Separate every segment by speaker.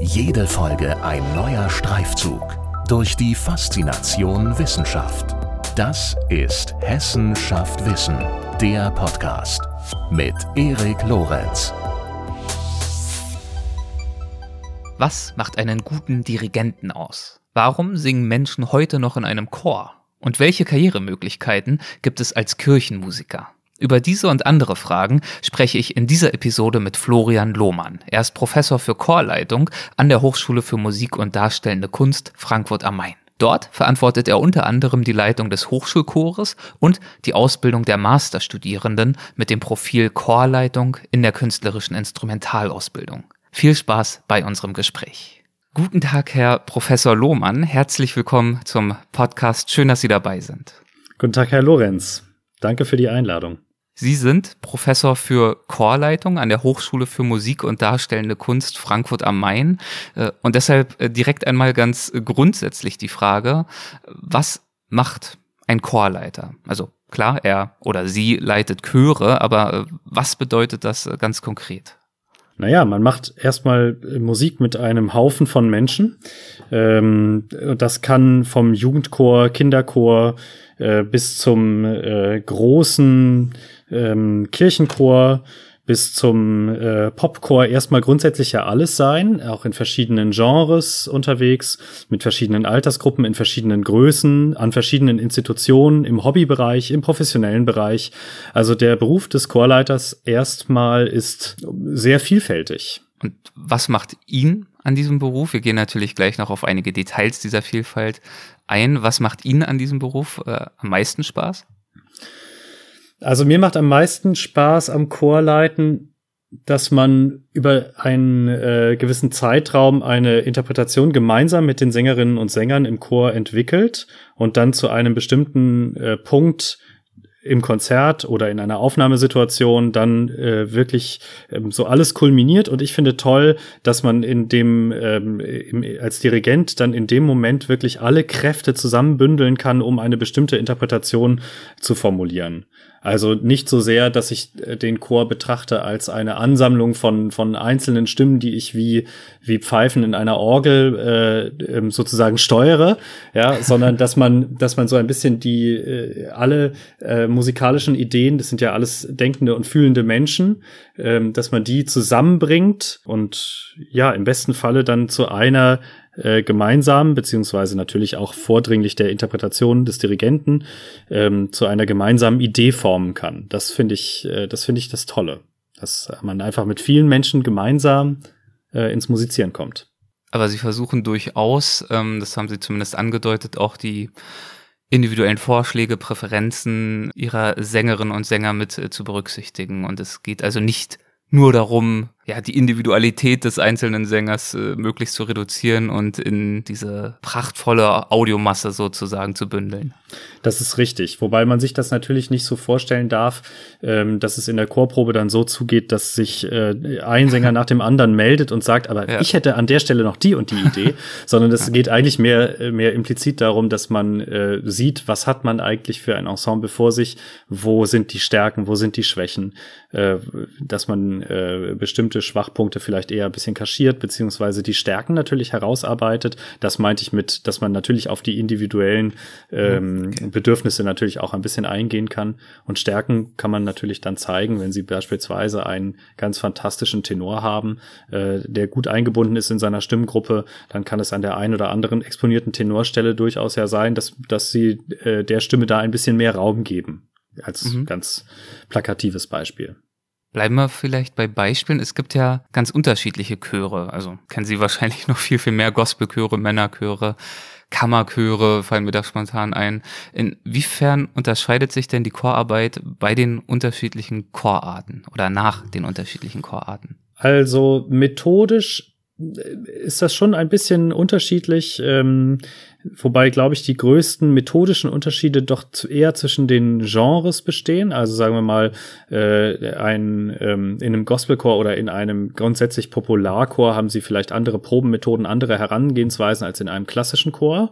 Speaker 1: Jede Folge ein neuer Streifzug durch die Faszination Wissenschaft. Das ist Hessen schafft Wissen, der Podcast mit Erik Lorenz.
Speaker 2: Was macht einen guten Dirigenten aus? Warum singen Menschen heute noch in einem Chor? Und welche Karrieremöglichkeiten gibt es als Kirchenmusiker? Über diese und andere Fragen spreche ich in dieser Episode mit Florian Lohmann. Er ist Professor für Chorleitung an der Hochschule für Musik und Darstellende Kunst Frankfurt am Main. Dort verantwortet er unter anderem die Leitung des Hochschulchores und die Ausbildung der Masterstudierenden mit dem Profil Chorleitung in der künstlerischen Instrumentalausbildung. Viel Spaß bei unserem Gespräch. Guten Tag, Herr Professor Lohmann. Herzlich willkommen zum Podcast. Schön, dass Sie dabei sind.
Speaker 3: Guten Tag, Herr Lorenz. Danke für die Einladung.
Speaker 2: Sie sind Professor für Chorleitung an der Hochschule für Musik und Darstellende Kunst Frankfurt am Main. Äh, und deshalb äh, direkt einmal ganz grundsätzlich die Frage, was macht ein Chorleiter? Also klar, er oder sie leitet Chöre, aber äh, was bedeutet das ganz konkret?
Speaker 3: Naja, man macht erstmal Musik mit einem Haufen von Menschen. Ähm, das kann vom Jugendchor, Kinderchor bis zum großen ähm, Kirchenchor bis zum äh, Popchor erstmal grundsätzlich ja alles sein, auch in verschiedenen Genres unterwegs, mit verschiedenen Altersgruppen, in verschiedenen Größen, an verschiedenen Institutionen, im Hobbybereich, im professionellen Bereich. Also der Beruf des Chorleiters erstmal ist sehr vielfältig.
Speaker 2: Und was macht ihn an diesem Beruf? Wir gehen natürlich gleich noch auf einige Details dieser Vielfalt ein. Was macht ihn an diesem Beruf äh, am meisten Spaß?
Speaker 3: Also mir macht am meisten Spaß am Chorleiten, dass man über einen äh, gewissen Zeitraum eine Interpretation gemeinsam mit den Sängerinnen und Sängern im Chor entwickelt und dann zu einem bestimmten äh, Punkt im Konzert oder in einer Aufnahmesituation dann äh, wirklich ähm, so alles kulminiert. Und ich finde toll, dass man in dem ähm, im, als Dirigent dann in dem Moment wirklich alle Kräfte zusammenbündeln kann, um eine bestimmte Interpretation zu formulieren. Also nicht so sehr, dass ich äh, den Chor betrachte als eine Ansammlung von, von einzelnen Stimmen, die ich wie, wie Pfeifen in einer Orgel äh, ähm, sozusagen steuere, ja, sondern dass man, dass man so ein bisschen die äh, alle äh, musikalischen Ideen, das sind ja alles denkende und fühlende Menschen, äh, dass man die zusammenbringt und ja, im besten Falle dann zu einer äh, gemeinsam, beziehungsweise natürlich auch vordringlich der Interpretation des Dirigenten, ähm, zu einer gemeinsamen Idee formen kann. Das finde ich, äh, das finde ich das Tolle. Dass man einfach mit vielen Menschen gemeinsam äh, ins Musizieren kommt.
Speaker 2: Aber Sie versuchen durchaus, ähm, das haben Sie zumindest angedeutet, auch die individuellen Vorschläge, Präferenzen ihrer Sängerinnen und Sänger mit äh, zu berücksichtigen. Und es geht also nicht nur darum, ja, die Individualität des einzelnen Sängers äh, möglichst zu reduzieren und in diese prachtvolle Audiomasse sozusagen zu bündeln.
Speaker 3: Das ist richtig. Wobei man sich das natürlich nicht so vorstellen darf, ähm, dass es in der Chorprobe dann so zugeht, dass sich äh, ein Sänger nach dem anderen meldet und sagt, aber ja. ich hätte an der Stelle noch die und die Idee, sondern es geht eigentlich mehr, äh, mehr implizit darum, dass man äh, sieht, was hat man eigentlich für ein Ensemble vor sich, wo sind die Stärken, wo sind die Schwächen, äh, dass man äh, bestimmte bestimmte Schwachpunkte vielleicht eher ein bisschen kaschiert, beziehungsweise die Stärken natürlich herausarbeitet. Das meinte ich mit, dass man natürlich auf die individuellen ähm, okay. Bedürfnisse natürlich auch ein bisschen eingehen kann. Und Stärken kann man natürlich dann zeigen, wenn sie beispielsweise einen ganz fantastischen Tenor haben, äh, der gut eingebunden ist in seiner Stimmgruppe, dann kann es an der einen oder anderen exponierten Tenorstelle durchaus ja sein, dass, dass sie äh, der Stimme da ein bisschen mehr Raum geben. Als mhm. ganz plakatives Beispiel.
Speaker 2: Bleiben wir vielleicht bei Beispielen. Es gibt ja ganz unterschiedliche Chöre. Also kennen Sie wahrscheinlich noch viel, viel mehr Gospelchöre, Männerchöre, Kammerchöre, fallen mir da spontan ein. Inwiefern unterscheidet sich denn die Chorarbeit bei den unterschiedlichen Chorarten oder nach den unterschiedlichen Chorarten?
Speaker 3: Also methodisch ist das schon ein bisschen unterschiedlich. Ähm, wobei, glaube ich, die größten methodischen Unterschiede doch eher zwischen den Genres bestehen. Also sagen wir mal, äh, ein, ähm, in einem Gospelchor oder in einem grundsätzlich Popularchor haben sie vielleicht andere Probenmethoden, andere Herangehensweisen als in einem klassischen Chor.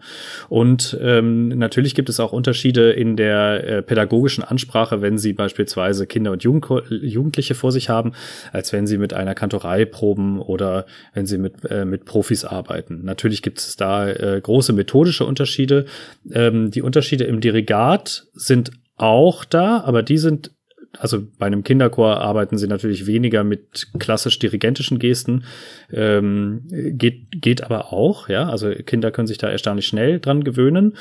Speaker 3: Und ähm, natürlich gibt es auch Unterschiede in der äh, pädagogischen Ansprache, wenn sie beispielsweise Kinder und Jugend Jugendliche vor sich haben, als wenn sie mit einer Kantorei proben oder wenn sie mit, äh, mit Profis arbeiten. Natürlich gibt es da äh, große methodische Unterschiede. Ähm, die Unterschiede im Dirigat sind auch da, aber die sind also bei einem Kinderchor arbeiten sie natürlich weniger mit klassisch dirigentischen Gesten, ähm, geht, geht aber auch, ja, also Kinder können sich da erstaunlich schnell dran gewöhnen.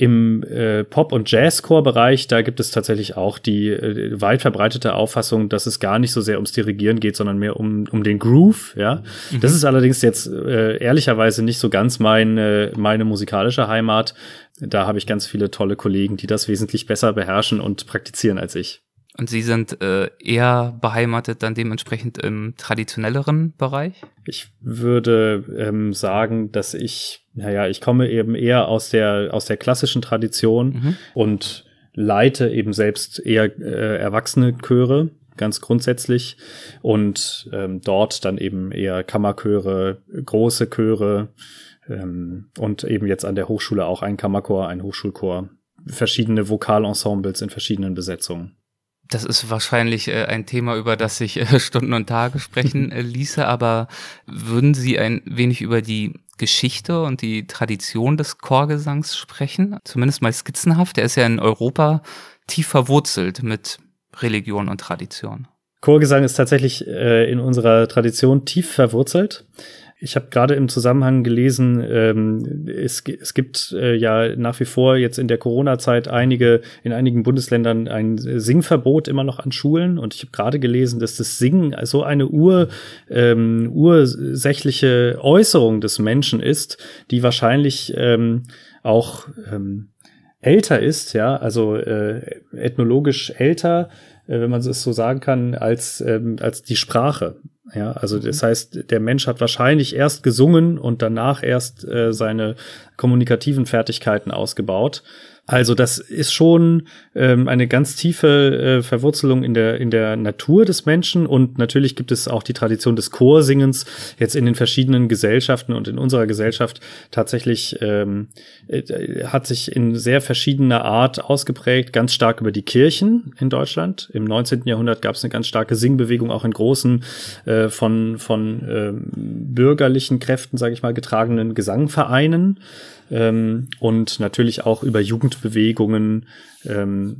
Speaker 3: Im äh, Pop- und Jazzchor-Bereich, da gibt es tatsächlich auch die äh, weit verbreitete Auffassung, dass es gar nicht so sehr ums Dirigieren geht, sondern mehr um, um den Groove. Ja, mhm. das ist allerdings jetzt äh, ehrlicherweise nicht so ganz meine, meine musikalische Heimat. Da habe ich ganz viele tolle Kollegen, die das wesentlich besser beherrschen und praktizieren als ich.
Speaker 2: Und Sie sind äh, eher beheimatet dann dementsprechend im traditionelleren Bereich?
Speaker 3: Ich würde ähm, sagen, dass ich, naja, ich komme eben eher aus der, aus der klassischen Tradition mhm. und leite eben selbst eher äh, erwachsene Chöre, ganz grundsätzlich. Und ähm, dort dann eben eher Kammerchöre, große Chöre ähm, und eben jetzt an der Hochschule auch ein Kammerchor, ein Hochschulchor, verschiedene Vokalensembles in verschiedenen Besetzungen.
Speaker 2: Das ist wahrscheinlich äh, ein Thema, über das ich äh, Stunden und Tage sprechen äh, ließe, aber würden Sie ein wenig über die Geschichte und die Tradition des Chorgesangs sprechen? Zumindest mal skizzenhaft. Der ist ja in Europa tief verwurzelt mit Religion und Tradition.
Speaker 3: Chorgesang ist tatsächlich in unserer Tradition tief verwurzelt. Ich habe gerade im Zusammenhang gelesen, ähm, es, es gibt äh, ja nach wie vor jetzt in der Corona-Zeit einige, in einigen Bundesländern ein Singverbot immer noch an Schulen. Und ich habe gerade gelesen, dass das Singen so eine ur, ähm, ursächliche Äußerung des Menschen ist, die wahrscheinlich ähm, auch ähm, älter ist, ja, also äh, ethnologisch älter, äh, wenn man es so sagen kann, als, ähm, als die Sprache. Ja, also mhm. das heißt, der Mensch hat wahrscheinlich erst gesungen und danach erst äh, seine kommunikativen Fertigkeiten ausgebaut. Also das ist schon ähm, eine ganz tiefe äh, Verwurzelung in der in der Natur des Menschen und natürlich gibt es auch die Tradition des Chorsingens jetzt in den verschiedenen Gesellschaften und in unserer Gesellschaft tatsächlich ähm, äh, hat sich in sehr verschiedener Art ausgeprägt, ganz stark über die Kirchen in Deutschland. Im 19. Jahrhundert gab es eine ganz starke Singbewegung auch in großen äh, von von äh, bürgerlichen Kräften, sage ich mal, getragenen Gesangvereinen ähm, und natürlich auch über Jugendbewegungen. Ähm,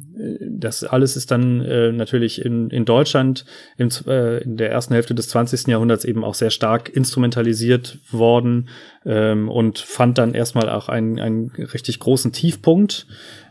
Speaker 3: das alles ist dann äh, natürlich in, in Deutschland im, äh, in der ersten Hälfte des 20. Jahrhunderts eben auch sehr stark instrumentalisiert worden ähm, und fand dann erstmal auch einen, einen richtig großen Tiefpunkt,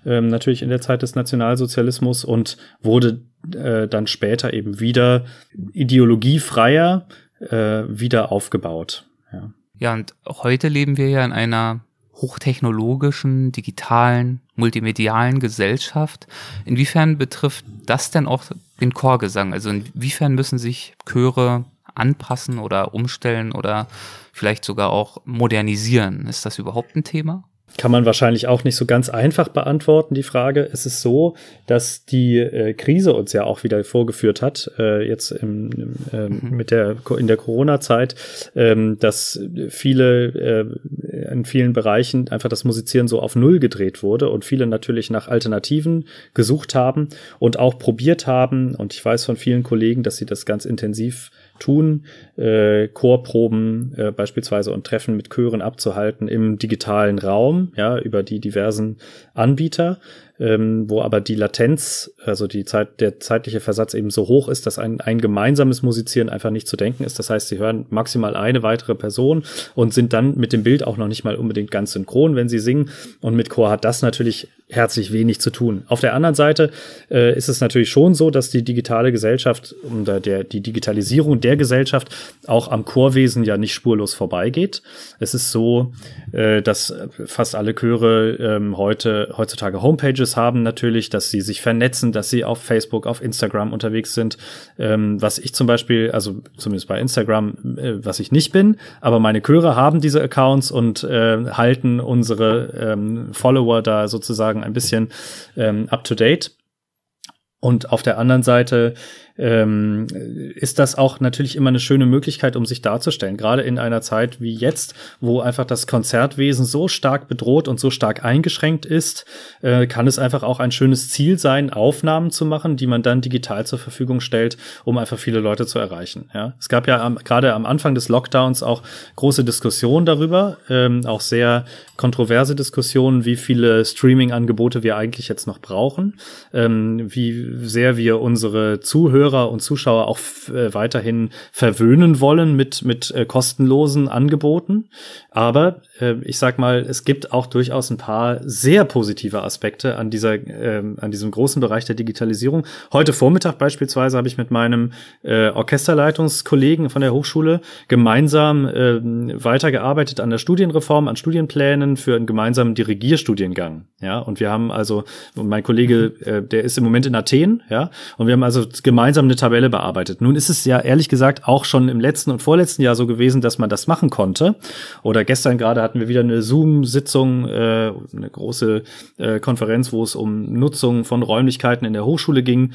Speaker 3: ähm, natürlich in der Zeit des Nationalsozialismus und wurde äh, dann später eben wieder ideologiefreier äh, wieder aufgebaut. Ja.
Speaker 2: Ja, und heute leben wir ja in einer hochtechnologischen, digitalen, multimedialen Gesellschaft. Inwiefern betrifft das denn auch den Chorgesang? Also inwiefern müssen sich Chöre anpassen oder umstellen oder vielleicht sogar auch modernisieren? Ist das überhaupt ein Thema?
Speaker 3: Kann man wahrscheinlich auch nicht so ganz einfach beantworten, die Frage. Es ist so, dass die äh, Krise uns ja auch wieder vorgeführt hat, äh, jetzt im, im, äh, mhm. mit der, in der Corona-Zeit, ähm, dass viele äh, in vielen Bereichen einfach das Musizieren so auf Null gedreht wurde und viele natürlich nach Alternativen gesucht haben und auch probiert haben. Und ich weiß von vielen Kollegen, dass sie das ganz intensiv tun, äh, Chorproben äh, beispielsweise und Treffen mit Chören abzuhalten im digitalen Raum, ja, über die diversen Anbieter ähm, wo aber die Latenz, also die Zeit, der zeitliche Versatz eben so hoch ist, dass ein, ein gemeinsames Musizieren einfach nicht zu denken ist. Das heißt, sie hören maximal eine weitere Person und sind dann mit dem Bild auch noch nicht mal unbedingt ganz synchron, wenn sie singen. Und mit Chor hat das natürlich herzlich wenig zu tun. Auf der anderen Seite äh, ist es natürlich schon so, dass die digitale Gesellschaft oder der, die Digitalisierung der der Gesellschaft auch am Chorwesen ja nicht spurlos vorbeigeht. Es ist so, äh, dass fast alle Chöre ähm, heute heutzutage Homepages haben natürlich, dass sie sich vernetzen, dass sie auf Facebook, auf Instagram unterwegs sind. Ähm, was ich zum Beispiel, also zumindest bei Instagram, äh, was ich nicht bin, aber meine Chöre haben diese Accounts und äh, halten unsere ähm, Follower da sozusagen ein bisschen ähm, up to date. Und auf der anderen Seite ähm, ist das auch natürlich immer eine schöne Möglichkeit, um sich darzustellen. Gerade in einer Zeit wie jetzt, wo einfach das Konzertwesen so stark bedroht und so stark eingeschränkt ist, äh, kann es einfach auch ein schönes Ziel sein, Aufnahmen zu machen, die man dann digital zur Verfügung stellt, um einfach viele Leute zu erreichen. Ja? Es gab ja gerade am Anfang des Lockdowns auch große Diskussionen darüber, ähm, auch sehr kontroverse Diskussionen, wie viele Streaming-Angebote wir eigentlich jetzt noch brauchen, ähm, wie sehr wir unsere Zuhörer Hörer und Zuschauer auch äh, weiterhin verwöhnen wollen mit, mit äh, kostenlosen Angeboten. Aber äh, ich sag mal, es gibt auch durchaus ein paar sehr positive Aspekte an dieser, äh, an diesem großen Bereich der Digitalisierung. Heute Vormittag beispielsweise habe ich mit meinem äh, Orchesterleitungskollegen von der Hochschule gemeinsam äh, weitergearbeitet an der Studienreform, an Studienplänen für einen gemeinsamen Dirigierstudiengang. Ja, und wir haben also, mein Kollege, äh, der ist im Moment in Athen, ja, und wir haben also gemeinsam eine Tabelle bearbeitet. Nun ist es ja ehrlich gesagt auch schon im letzten und vorletzten Jahr so gewesen, dass man das machen konnte. Oder gestern gerade hatten wir wieder eine Zoom-Sitzung, äh, eine große äh, Konferenz, wo es um Nutzung von Räumlichkeiten in der Hochschule ging.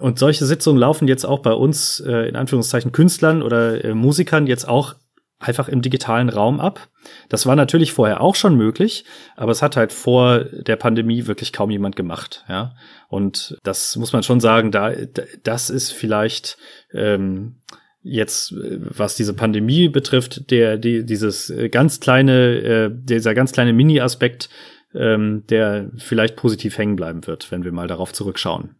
Speaker 3: Und solche Sitzungen laufen jetzt auch bei uns, äh, in Anführungszeichen, Künstlern oder äh, Musikern jetzt auch einfach im digitalen Raum ab. Das war natürlich vorher auch schon möglich, aber es hat halt vor der Pandemie wirklich kaum jemand gemacht, ja. Und das muss man schon sagen, da das ist vielleicht ähm, jetzt, was diese Pandemie betrifft, der die, dieses ganz kleine, äh, dieser ganz kleine Mini-Aspekt, ähm, der vielleicht positiv hängen bleiben wird, wenn wir mal darauf zurückschauen.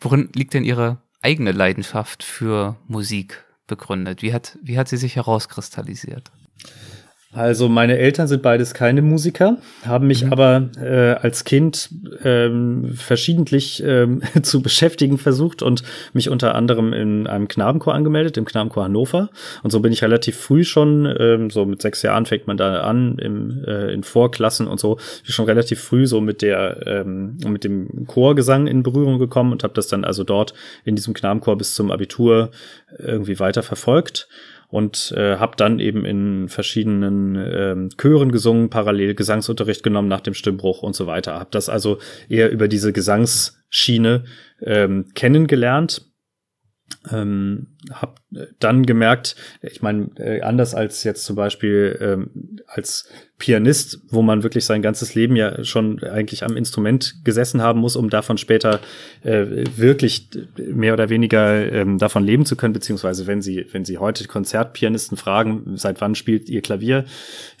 Speaker 2: Worin liegt denn Ihre eigene Leidenschaft für Musik? Begründet? Wie hat, wie hat sie sich herauskristallisiert?
Speaker 3: Also meine Eltern sind beides keine Musiker, haben mich mhm. aber äh, als Kind ähm, verschiedentlich ähm, zu beschäftigen versucht und mich unter anderem in einem Knabenchor angemeldet, im Knabenchor Hannover. Und so bin ich relativ früh schon, ähm, so mit sechs Jahren fängt man da an, im, äh, in Vorklassen und so, schon relativ früh so mit der ähm, mit dem Chorgesang in Berührung gekommen und habe das dann also dort in diesem Knabenchor bis zum Abitur irgendwie weiter verfolgt und äh, habe dann eben in verschiedenen ähm, Chören gesungen, parallel Gesangsunterricht genommen nach dem Stimmbruch und so weiter. Habe das also eher über diese Gesangsschiene ähm, kennengelernt. Ähm, habe dann gemerkt, ich meine, äh, anders als jetzt zum Beispiel ähm, als Pianist, wo man wirklich sein ganzes Leben ja schon eigentlich am Instrument gesessen haben muss, um davon später äh, wirklich mehr oder weniger ähm, davon leben zu können, beziehungsweise wenn sie, wenn sie heute Konzertpianisten fragen, seit wann spielt ihr Klavier,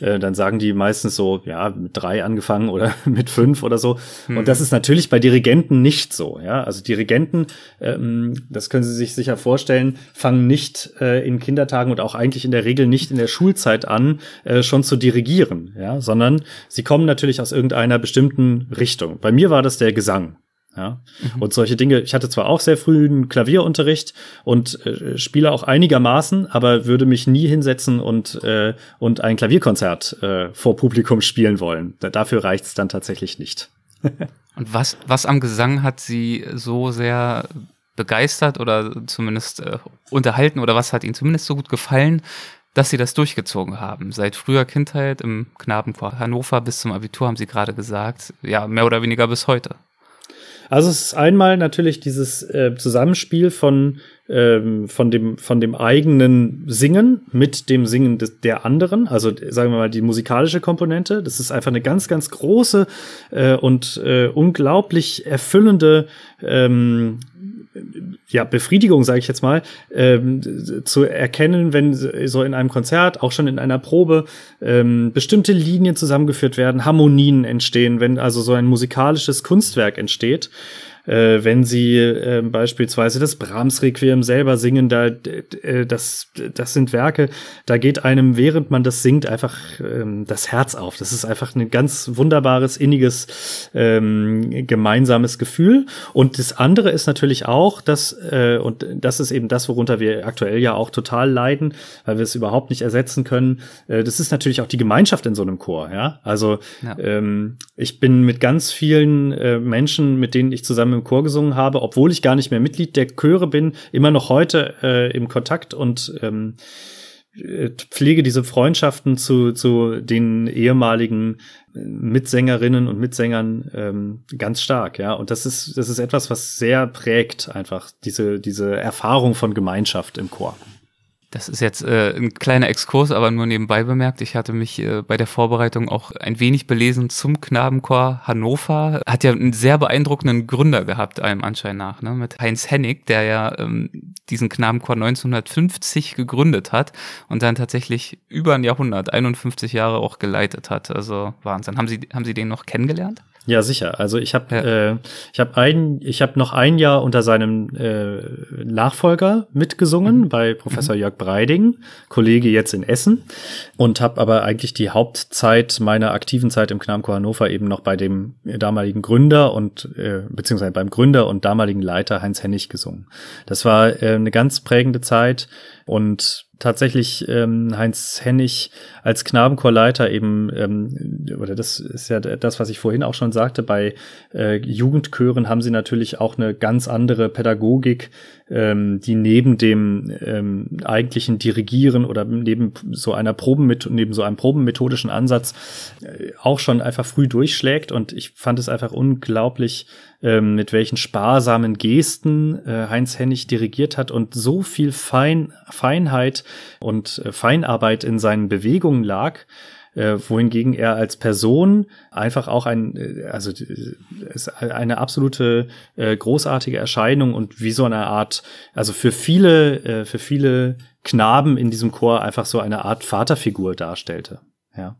Speaker 3: äh, dann sagen die meistens so, ja, mit drei angefangen oder mit fünf oder so. Mhm. Und das ist natürlich bei Dirigenten nicht so, ja. Also Dirigenten, ähm, das können Sie sich sicher vorstellen, fangen nicht äh, in Kindertagen und auch eigentlich in der Regel nicht in der Schulzeit an, äh, schon zu dirigieren ja, sondern sie kommen natürlich aus irgendeiner bestimmten Richtung. Bei mir war das der Gesang. Ja, mhm. und solche Dinge. Ich hatte zwar auch sehr früh einen Klavierunterricht und äh, spiele auch einigermaßen, aber würde mich nie hinsetzen und äh, und ein Klavierkonzert äh, vor Publikum spielen wollen. Da, dafür reicht's dann tatsächlich nicht.
Speaker 2: und was was am Gesang hat Sie so sehr begeistert oder zumindest äh, unterhalten oder was hat Ihnen zumindest so gut gefallen, dass sie das durchgezogen haben. Seit früher Kindheit im Knabenchor Hannover bis zum Abitur haben sie gerade gesagt, ja, mehr oder weniger bis heute.
Speaker 3: Also es ist einmal natürlich dieses äh, Zusammenspiel von ähm, von dem von dem eigenen Singen mit dem Singen des, der anderen, also sagen wir mal die musikalische Komponente. Das ist einfach eine ganz ganz große äh, und äh, unglaublich erfüllende ähm, ja, Befriedigung, sage ich jetzt mal, ähm, zu erkennen, wenn so in einem Konzert, auch schon in einer Probe, ähm, bestimmte Linien zusammengeführt werden, Harmonien entstehen, wenn also so ein musikalisches Kunstwerk entsteht. Äh, wenn sie äh, beispielsweise das Brahms-Requiem selber singen, da, äh, das, das sind Werke, da geht einem, während man das singt, einfach ähm, das Herz auf. Das ist einfach ein ganz wunderbares, inniges, ähm, gemeinsames Gefühl. Und das andere ist natürlich auch, dass, äh, und das ist eben das, worunter wir aktuell ja auch total leiden, weil wir es überhaupt nicht ersetzen können. Äh, das ist natürlich auch die Gemeinschaft in so einem Chor, ja. Also ja. Ähm, ich bin mit ganz vielen äh, Menschen, mit denen ich zusammen im Chor gesungen habe, obwohl ich gar nicht mehr Mitglied der Chöre bin, immer noch heute äh, im Kontakt und ähm, äh, pflege diese Freundschaften zu, zu den ehemaligen Mitsängerinnen und Mitsängern ähm, ganz stark, ja. Und das ist, das ist etwas, was sehr prägt, einfach diese, diese Erfahrung von Gemeinschaft im Chor.
Speaker 2: Das ist jetzt äh, ein kleiner Exkurs, aber nur nebenbei bemerkt. Ich hatte mich äh, bei der Vorbereitung auch ein wenig belesen zum Knabenchor Hannover. Hat ja einen sehr beeindruckenden Gründer gehabt, allem Anschein nach, ne? mit Heinz Hennig, der ja ähm, diesen Knabenchor 1950 gegründet hat und dann tatsächlich über ein Jahrhundert, 51 Jahre auch geleitet hat. Also Wahnsinn. Haben Sie, haben Sie den noch kennengelernt?
Speaker 3: Ja, sicher. Also ich habe ja. äh, ich habe ein ich habe noch ein Jahr unter seinem äh, Nachfolger mitgesungen mhm. bei Professor mhm. Jörg Breiding, Kollege jetzt in Essen und habe aber eigentlich die Hauptzeit meiner aktiven Zeit im Knabenchor Hannover eben noch bei dem damaligen Gründer und äh, beziehungsweise beim Gründer und damaligen Leiter Heinz Hennig gesungen. Das war äh, eine ganz prägende Zeit und tatsächlich ähm, Heinz Hennig als Knabenchorleiter eben, ähm, oder das ist ja das, was ich vorhin auch schon sagte, bei äh, Jugendchören haben sie natürlich auch eine ganz andere Pädagogik, ähm, die neben dem ähm, eigentlichen Dirigieren oder neben so einer Probenmet neben so einem probenmethodischen Ansatz äh, auch schon einfach früh durchschlägt. Und ich fand es einfach unglaublich ähm, mit welchen sparsamen Gesten äh, Heinz Hennig dirigiert hat und so viel Fein, Feinheit und äh, Feinarbeit in seinen Bewegungen lag, äh, wohingegen er als Person einfach auch ein, äh, also äh, ist eine absolute äh, großartige Erscheinung und wie so eine Art, also für viele, äh, für viele Knaben in diesem Chor einfach so eine Art Vaterfigur darstellte. Ja.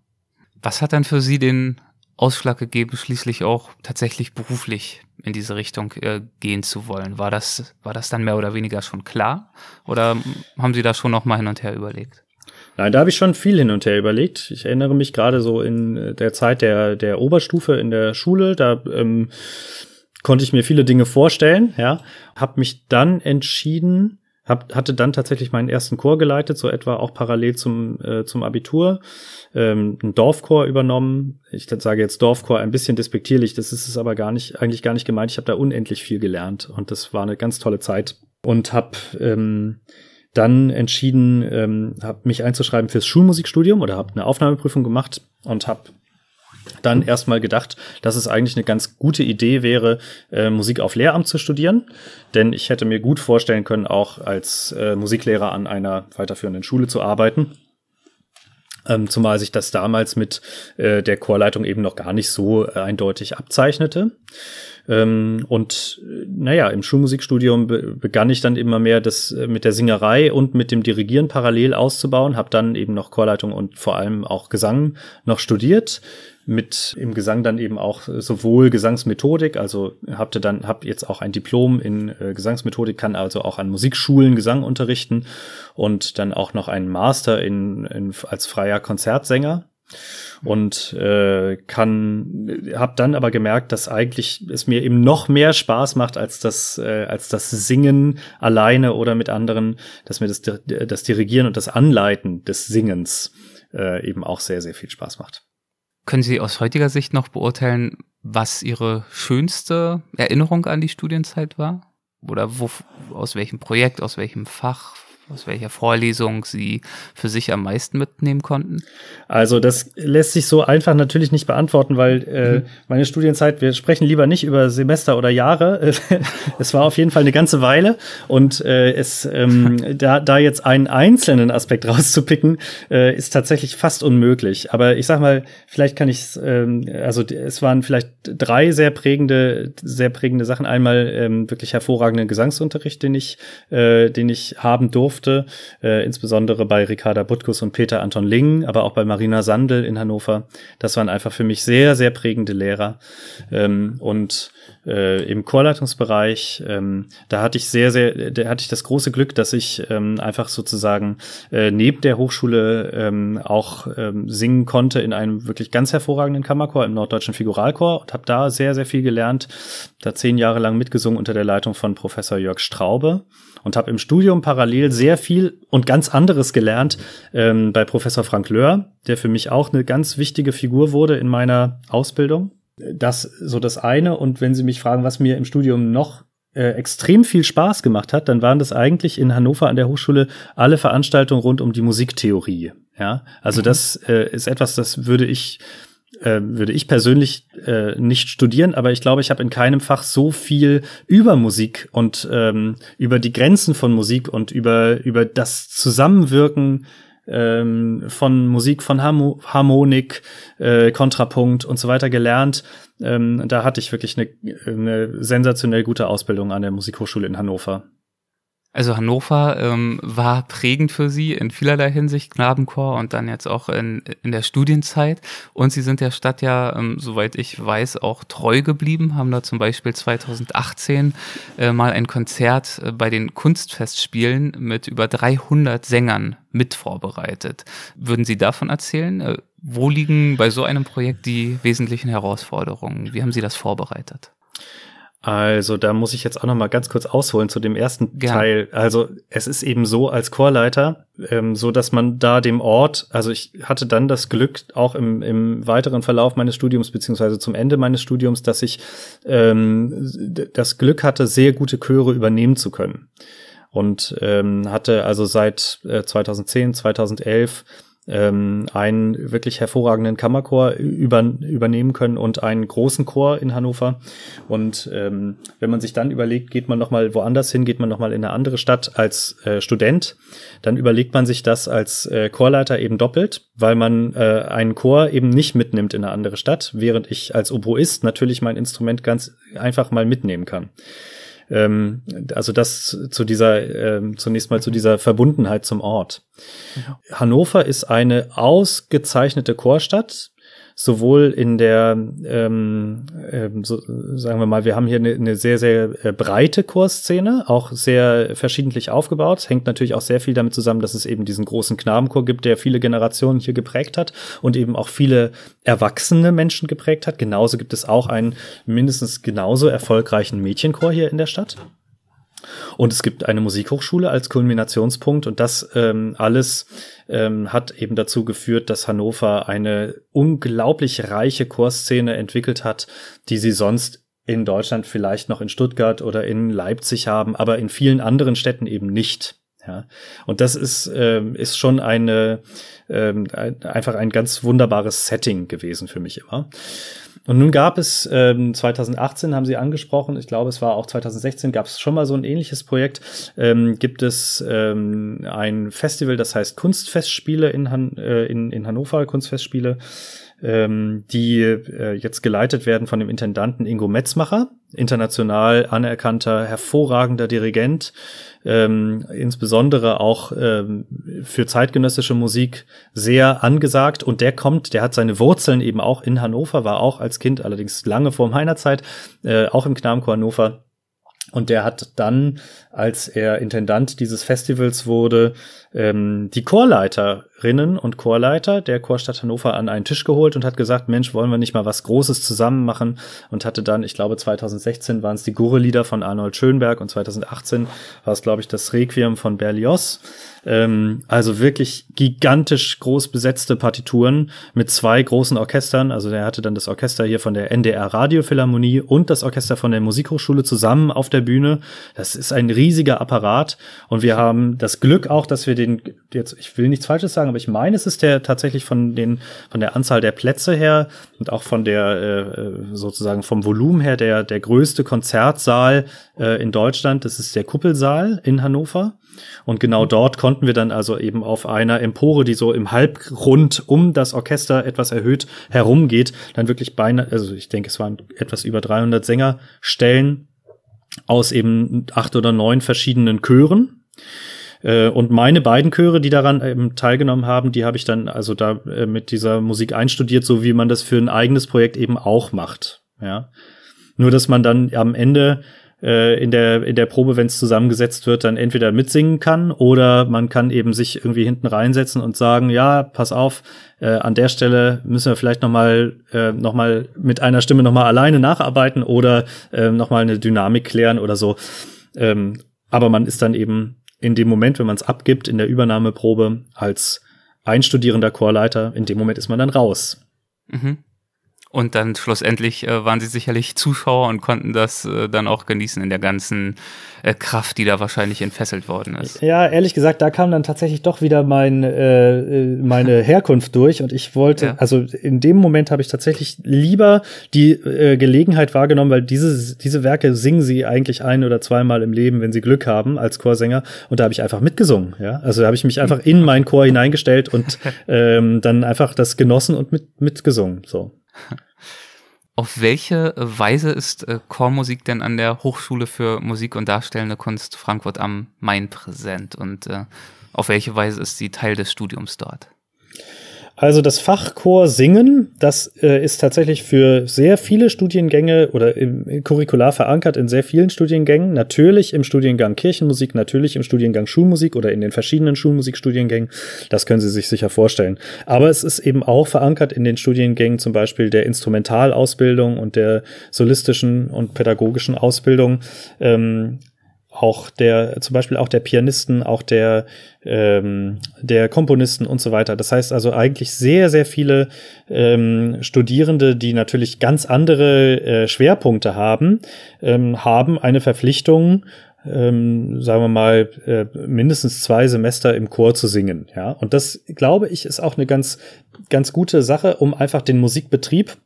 Speaker 2: Was hat dann für Sie den Ausschlag gegeben, schließlich auch tatsächlich beruflich in diese Richtung äh, gehen zu wollen. War das, war das dann mehr oder weniger schon klar? Oder haben Sie da schon noch mal hin und her überlegt?
Speaker 3: Nein, da habe ich schon viel hin und her überlegt. Ich erinnere mich gerade so in der Zeit der, der Oberstufe in der Schule, da ähm, konnte ich mir viele Dinge vorstellen, ja, habe mich dann entschieden, hab, hatte dann tatsächlich meinen ersten Chor geleitet, so etwa auch parallel zum, äh, zum Abitur ähm, einen Dorfchor übernommen. Ich sage jetzt Dorfchor ein bisschen despektierlich, das ist es aber gar nicht, eigentlich gar nicht gemeint. Ich habe da unendlich viel gelernt und das war eine ganz tolle Zeit und habe ähm, dann entschieden, ähm, habe mich einzuschreiben fürs Schulmusikstudium oder habe eine Aufnahmeprüfung gemacht und habe dann erstmal gedacht, dass es eigentlich eine ganz gute Idee wäre, äh, Musik auf Lehramt zu studieren. Denn ich hätte mir gut vorstellen können, auch als äh, Musiklehrer an einer weiterführenden Schule zu arbeiten. Ähm, zumal sich das damals mit äh, der Chorleitung eben noch gar nicht so äh, eindeutig abzeichnete. Ähm, und äh, naja, im Schulmusikstudium be begann ich dann immer mehr das äh, mit der Singerei und mit dem Dirigieren parallel auszubauen, habe dann eben noch Chorleitung und vor allem auch Gesang noch studiert mit im Gesang dann eben auch sowohl Gesangsmethodik, also habte dann hab jetzt auch ein Diplom in äh, Gesangsmethodik, kann also auch an Musikschulen Gesang unterrichten und dann auch noch einen Master in, in als freier Konzertsänger und äh, kann habe dann aber gemerkt, dass eigentlich es mir eben noch mehr Spaß macht als das äh, als das Singen alleine oder mit anderen, dass mir das das Dirigieren und das Anleiten des Singens äh, eben auch sehr sehr viel Spaß macht.
Speaker 2: Können Sie aus heutiger Sicht noch beurteilen, was Ihre schönste Erinnerung an die Studienzeit war? Oder wo, aus welchem Projekt, aus welchem Fach, aus welcher Vorlesung Sie für sich am meisten mitnehmen konnten?
Speaker 3: Also das lässt sich so einfach natürlich nicht beantworten, weil äh, mhm. meine Studienzeit, wir sprechen lieber nicht über Semester oder Jahre. es war auf jeden Fall eine ganze Weile und äh, es ähm, da, da jetzt einen einzelnen Aspekt rauszupicken, äh, ist tatsächlich fast unmöglich. Aber ich sag mal, vielleicht kann ich ähm, also es waren vielleicht drei sehr prägende, sehr prägende Sachen. Einmal ähm, wirklich hervorragenden Gesangsunterricht, den ich, äh, den ich haben durfte durfte, äh, insbesondere bei Ricarda Butkus und Peter Anton Ling, aber auch bei Marina Sandel in Hannover. Das waren einfach für mich sehr, sehr prägende Lehrer. Ähm, und äh, im Chorleitungsbereich, ähm, da hatte ich sehr, sehr, da hatte ich das große Glück, dass ich ähm, einfach sozusagen äh, neben der Hochschule ähm, auch ähm, singen konnte in einem wirklich ganz hervorragenden Kammerchor im Norddeutschen Figuralchor und habe da sehr, sehr viel gelernt. Da zehn Jahre lang mitgesungen unter der Leitung von Professor Jörg Straube und habe im Studium parallel sehr viel und ganz anderes gelernt ähm, bei Professor Frank Löhr, der für mich auch eine ganz wichtige Figur wurde in meiner Ausbildung. Das so das eine. Und wenn Sie mich fragen, was mir im Studium noch äh, extrem viel Spaß gemacht hat, dann waren das eigentlich in Hannover an der Hochschule alle Veranstaltungen rund um die Musiktheorie. Ja, also mhm. das äh, ist etwas, das würde ich äh, würde ich persönlich äh, nicht studieren, aber ich glaube, ich habe in keinem Fach so viel über Musik und ähm, über die Grenzen von Musik und über über das Zusammenwirken ähm, von Musik, von Harmo Harmonik, äh, Kontrapunkt und so weiter gelernt. Ähm, da hatte ich wirklich eine, eine sensationell gute Ausbildung an der Musikhochschule in Hannover.
Speaker 2: Also Hannover ähm, war prägend für Sie in vielerlei Hinsicht, Knabenchor und dann jetzt auch in, in der Studienzeit. Und Sie sind der Stadt ja, ähm, soweit ich weiß, auch treu geblieben, haben da zum Beispiel 2018 äh, mal ein Konzert äh, bei den Kunstfestspielen mit über 300 Sängern mit vorbereitet. Würden Sie davon erzählen? Äh, wo liegen bei so einem Projekt die wesentlichen Herausforderungen? Wie haben Sie das vorbereitet?
Speaker 3: Also da muss ich jetzt auch noch mal ganz kurz ausholen zu dem ersten Gerne. Teil. Also es ist eben so als Chorleiter, ähm, so dass man da dem Ort, also ich hatte dann das Glück auch im, im weiteren Verlauf meines Studiums beziehungsweise zum Ende meines Studiums, dass ich ähm, das Glück hatte, sehr gute Chöre übernehmen zu können und ähm, hatte also seit äh, 2010, 2011 ähm, einen wirklich hervorragenden Kammerchor über, übernehmen können und einen großen Chor in Hannover. Und ähm, wenn man sich dann überlegt, geht man nochmal woanders hin, geht man nochmal in eine andere Stadt als äh, Student, dann überlegt man sich das als äh, Chorleiter eben doppelt, weil man äh, einen Chor eben nicht mitnimmt in eine andere Stadt, während ich als Oboist natürlich mein Instrument ganz einfach mal mitnehmen kann. Ähm, also das zu dieser, ähm, zunächst mal zu dieser Verbundenheit zum Ort. Mhm. Hannover ist eine ausgezeichnete Chorstadt sowohl in der, ähm, äh, so, sagen wir mal, wir haben hier eine, eine sehr, sehr äh, breite Chorszene, auch sehr verschiedentlich aufgebaut. Hängt natürlich auch sehr viel damit zusammen, dass es eben diesen großen Knabenchor gibt, der viele Generationen hier geprägt hat und eben auch viele erwachsene Menschen geprägt hat. Genauso gibt es auch einen mindestens genauso erfolgreichen Mädchenchor hier in der Stadt. Und es gibt eine Musikhochschule als Kulminationspunkt und das ähm, alles ähm, hat eben dazu geführt, dass Hannover eine unglaublich reiche Chorszene entwickelt hat, die sie sonst in Deutschland vielleicht noch in Stuttgart oder in Leipzig haben, aber in vielen anderen Städten eben nicht. Ja, und das ist, ähm, ist schon eine, ähm, einfach ein ganz wunderbares Setting gewesen für mich immer. Und nun gab es ähm, 2018, haben Sie angesprochen, ich glaube, es war auch 2016, gab es schon mal so ein ähnliches Projekt. Ähm, gibt es ähm, ein Festival, das heißt Kunstfestspiele in, Han äh, in, in Hannover, Kunstfestspiele ähm, die äh, jetzt geleitet werden von dem Intendanten Ingo Metzmacher, international anerkannter, hervorragender Dirigent, ähm, insbesondere auch ähm, für zeitgenössische Musik sehr angesagt. Und der kommt, der hat seine Wurzeln eben auch in Hannover, war auch als Kind, allerdings lange vor meiner Zeit, äh, auch im Knabenchor Hannover und der hat dann, als er Intendant dieses Festivals wurde, ähm, die Chorleiterinnen und Chorleiter der Chorstadt Hannover an einen Tisch geholt und hat gesagt, Mensch, wollen wir nicht mal was Großes zusammen machen? Und hatte dann, ich glaube 2016 waren es die Gurre-Lieder von Arnold Schönberg und 2018 war es, glaube ich, das Requiem von Berlioz. Ähm, also wirklich gigantisch groß besetzte Partituren mit zwei großen Orchestern. Also der hatte dann das Orchester hier von der NDR Radiophilharmonie und das Orchester von der Musikhochschule zusammen auf der Bühne. Das ist ein riesiger Apparat und wir haben das Glück auch, dass wir den jetzt, ich will nichts Falsches sagen, aber ich meine, es ist der tatsächlich von den von der Anzahl der Plätze her und auch von der äh, sozusagen vom Volumen her der der größte Konzertsaal äh, in Deutschland. Das ist der Kuppelsaal in Hannover. Und genau mhm. dort konnten wir dann also eben auf einer Empore, die so im Halbrund um das Orchester etwas erhöht herumgeht, dann wirklich beinahe, also ich denke, es waren etwas über 300 Sänger stellen aus eben acht oder neun verschiedenen Chören. Äh, und meine beiden Chöre, die daran ähm, teilgenommen haben, die habe ich dann also da äh, mit dieser Musik einstudiert, so wie man das für ein eigenes Projekt eben auch macht. Ja. Nur, dass man dann am Ende äh, in der in der Probe, wenn es zusammengesetzt wird, dann entweder mitsingen kann oder man kann eben sich irgendwie hinten reinsetzen und sagen, ja, pass auf, äh, an der Stelle müssen wir vielleicht noch mal äh, noch mit einer Stimme noch mal alleine nacharbeiten oder äh, noch eine Dynamik klären oder so. Ähm, aber man ist dann eben in dem Moment, wenn man es abgibt in der Übernahmeprobe als einstudierender Chorleiter, in dem Moment ist man dann raus.
Speaker 2: Mhm. Und dann schlussendlich äh, waren sie sicherlich Zuschauer und konnten das äh, dann auch genießen in der ganzen äh, Kraft, die da wahrscheinlich entfesselt worden ist.
Speaker 3: Ja, ehrlich gesagt, da kam dann tatsächlich doch wieder mein, äh, äh meine Herkunft durch und ich wollte, ja. also in dem Moment habe ich tatsächlich lieber die äh, Gelegenheit wahrgenommen, weil diese, diese Werke singen sie eigentlich ein oder zweimal im Leben, wenn sie Glück haben als Chorsänger und da habe ich einfach mitgesungen, ja. Also da habe ich mich einfach in meinen Chor hineingestellt und ähm, dann einfach das genossen und mit, mitgesungen, so.
Speaker 2: Auf welche Weise ist äh, Chormusik denn an der Hochschule für Musik und Darstellende Kunst Frankfurt am Main präsent und äh, auf welche Weise ist sie Teil des Studiums dort?
Speaker 3: Also das Fachchor Singen, das äh, ist tatsächlich für sehr viele Studiengänge oder im curricular verankert in sehr vielen Studiengängen. Natürlich im Studiengang Kirchenmusik, natürlich im Studiengang Schulmusik oder in den verschiedenen Schulmusikstudiengängen. Das können Sie sich sicher vorstellen. Aber es ist eben auch verankert in den Studiengängen zum Beispiel der Instrumentalausbildung und der solistischen und pädagogischen Ausbildung. Ähm, auch der, zum Beispiel auch der Pianisten, auch der, ähm, der Komponisten und so weiter. Das heißt also eigentlich sehr, sehr viele ähm, Studierende, die natürlich ganz andere äh, Schwerpunkte haben, ähm, haben eine Verpflichtung, ähm, sagen wir mal, äh, mindestens zwei Semester im Chor zu singen. Ja, und das glaube ich ist auch eine ganz, ganz gute Sache, um einfach den Musikbetrieb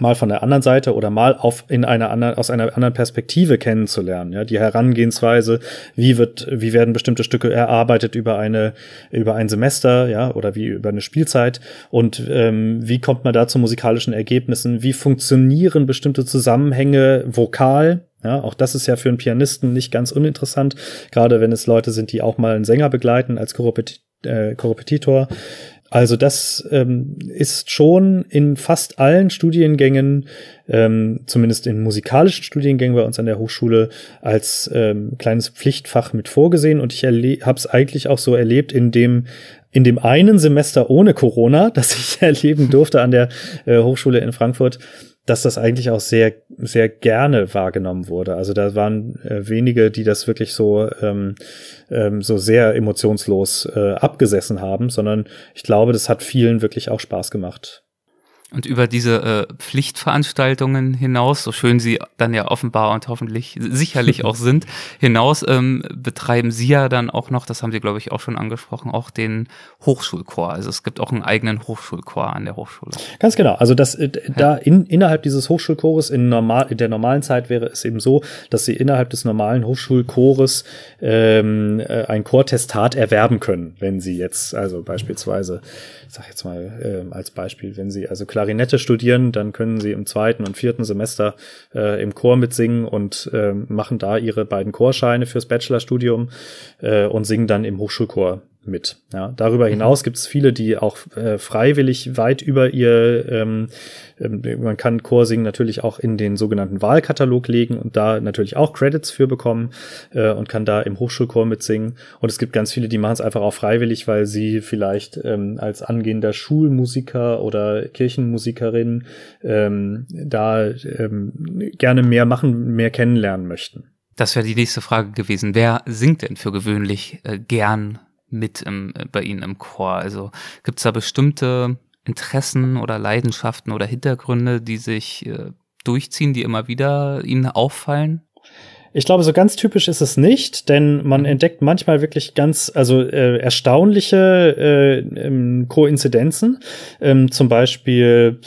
Speaker 3: mal von der anderen Seite oder mal auf in einer anderen aus einer anderen Perspektive kennenzulernen ja? Die Herangehensweise wie wird wie werden bestimmte Stücke erarbeitet über eine über ein Semester ja? Oder wie über eine Spielzeit? Und ähm, wie kommt man da zu musikalischen Ergebnissen? Wie funktionieren bestimmte Zusammenhänge vokal? Ja, auch das ist ja für einen Pianisten nicht ganz uninteressant, gerade wenn es Leute sind, die auch mal einen Sänger begleiten als Korrepet äh, Korrepetitor. Also das ähm, ist schon in fast allen Studiengängen, ähm, zumindest in musikalischen Studiengängen bei uns an der Hochschule, als ähm, kleines Pflichtfach mit vorgesehen. Und ich habe es eigentlich auch so erlebt in dem in dem einen Semester ohne Corona, das ich erleben durfte an der äh, Hochschule in Frankfurt, dass das eigentlich auch sehr, sehr gerne wahrgenommen wurde. Also da waren äh, wenige, die das wirklich so, ähm, ähm, so sehr emotionslos äh, abgesessen haben, sondern ich glaube, das hat vielen wirklich auch Spaß gemacht.
Speaker 2: Und über diese äh, Pflichtveranstaltungen hinaus, so schön sie dann ja offenbar und hoffentlich sicherlich auch sind, hinaus ähm, betreiben Sie ja dann auch noch, das haben Sie glaube ich auch schon angesprochen, auch den Hochschulchor. Also es gibt auch einen eigenen Hochschulchor an der Hochschule.
Speaker 3: Ganz genau. Also das äh, da in, innerhalb dieses Hochschulchores in normal in der normalen Zeit wäre es eben so, dass Sie innerhalb des normalen Hochschulchores ähm, äh, ein Chortestat erwerben können, wenn Sie jetzt also beispielsweise ich sag jetzt mal äh, als Beispiel, wenn Sie also Klarinette studieren, dann können Sie im zweiten und vierten Semester äh, im Chor mitsingen und äh, machen da Ihre beiden Chorscheine fürs Bachelorstudium äh, und singen dann im Hochschulchor mit. Ja, darüber mhm. hinaus gibt es viele, die auch äh, freiwillig weit über ihr, ähm, ähm, man kann Chorsingen natürlich auch in den sogenannten Wahlkatalog legen und da natürlich auch Credits für bekommen äh, und kann da im Hochschulchor mitsingen. Und es gibt ganz viele, die machen es einfach auch freiwillig, weil sie vielleicht ähm, als angehender Schulmusiker oder Kirchenmusikerin ähm, da ähm, gerne mehr machen, mehr kennenlernen möchten.
Speaker 2: Das wäre die nächste Frage gewesen. Wer singt denn für gewöhnlich äh, gern mit im, äh, bei Ihnen im Chor? Also gibt es da bestimmte Interessen oder Leidenschaften oder Hintergründe, die sich äh, durchziehen, die immer wieder Ihnen auffallen?
Speaker 3: Ich glaube, so ganz typisch ist es nicht, denn man entdeckt manchmal wirklich ganz, also äh, erstaunliche äh, ähm, Koinzidenzen. Ähm, zum Beispiel,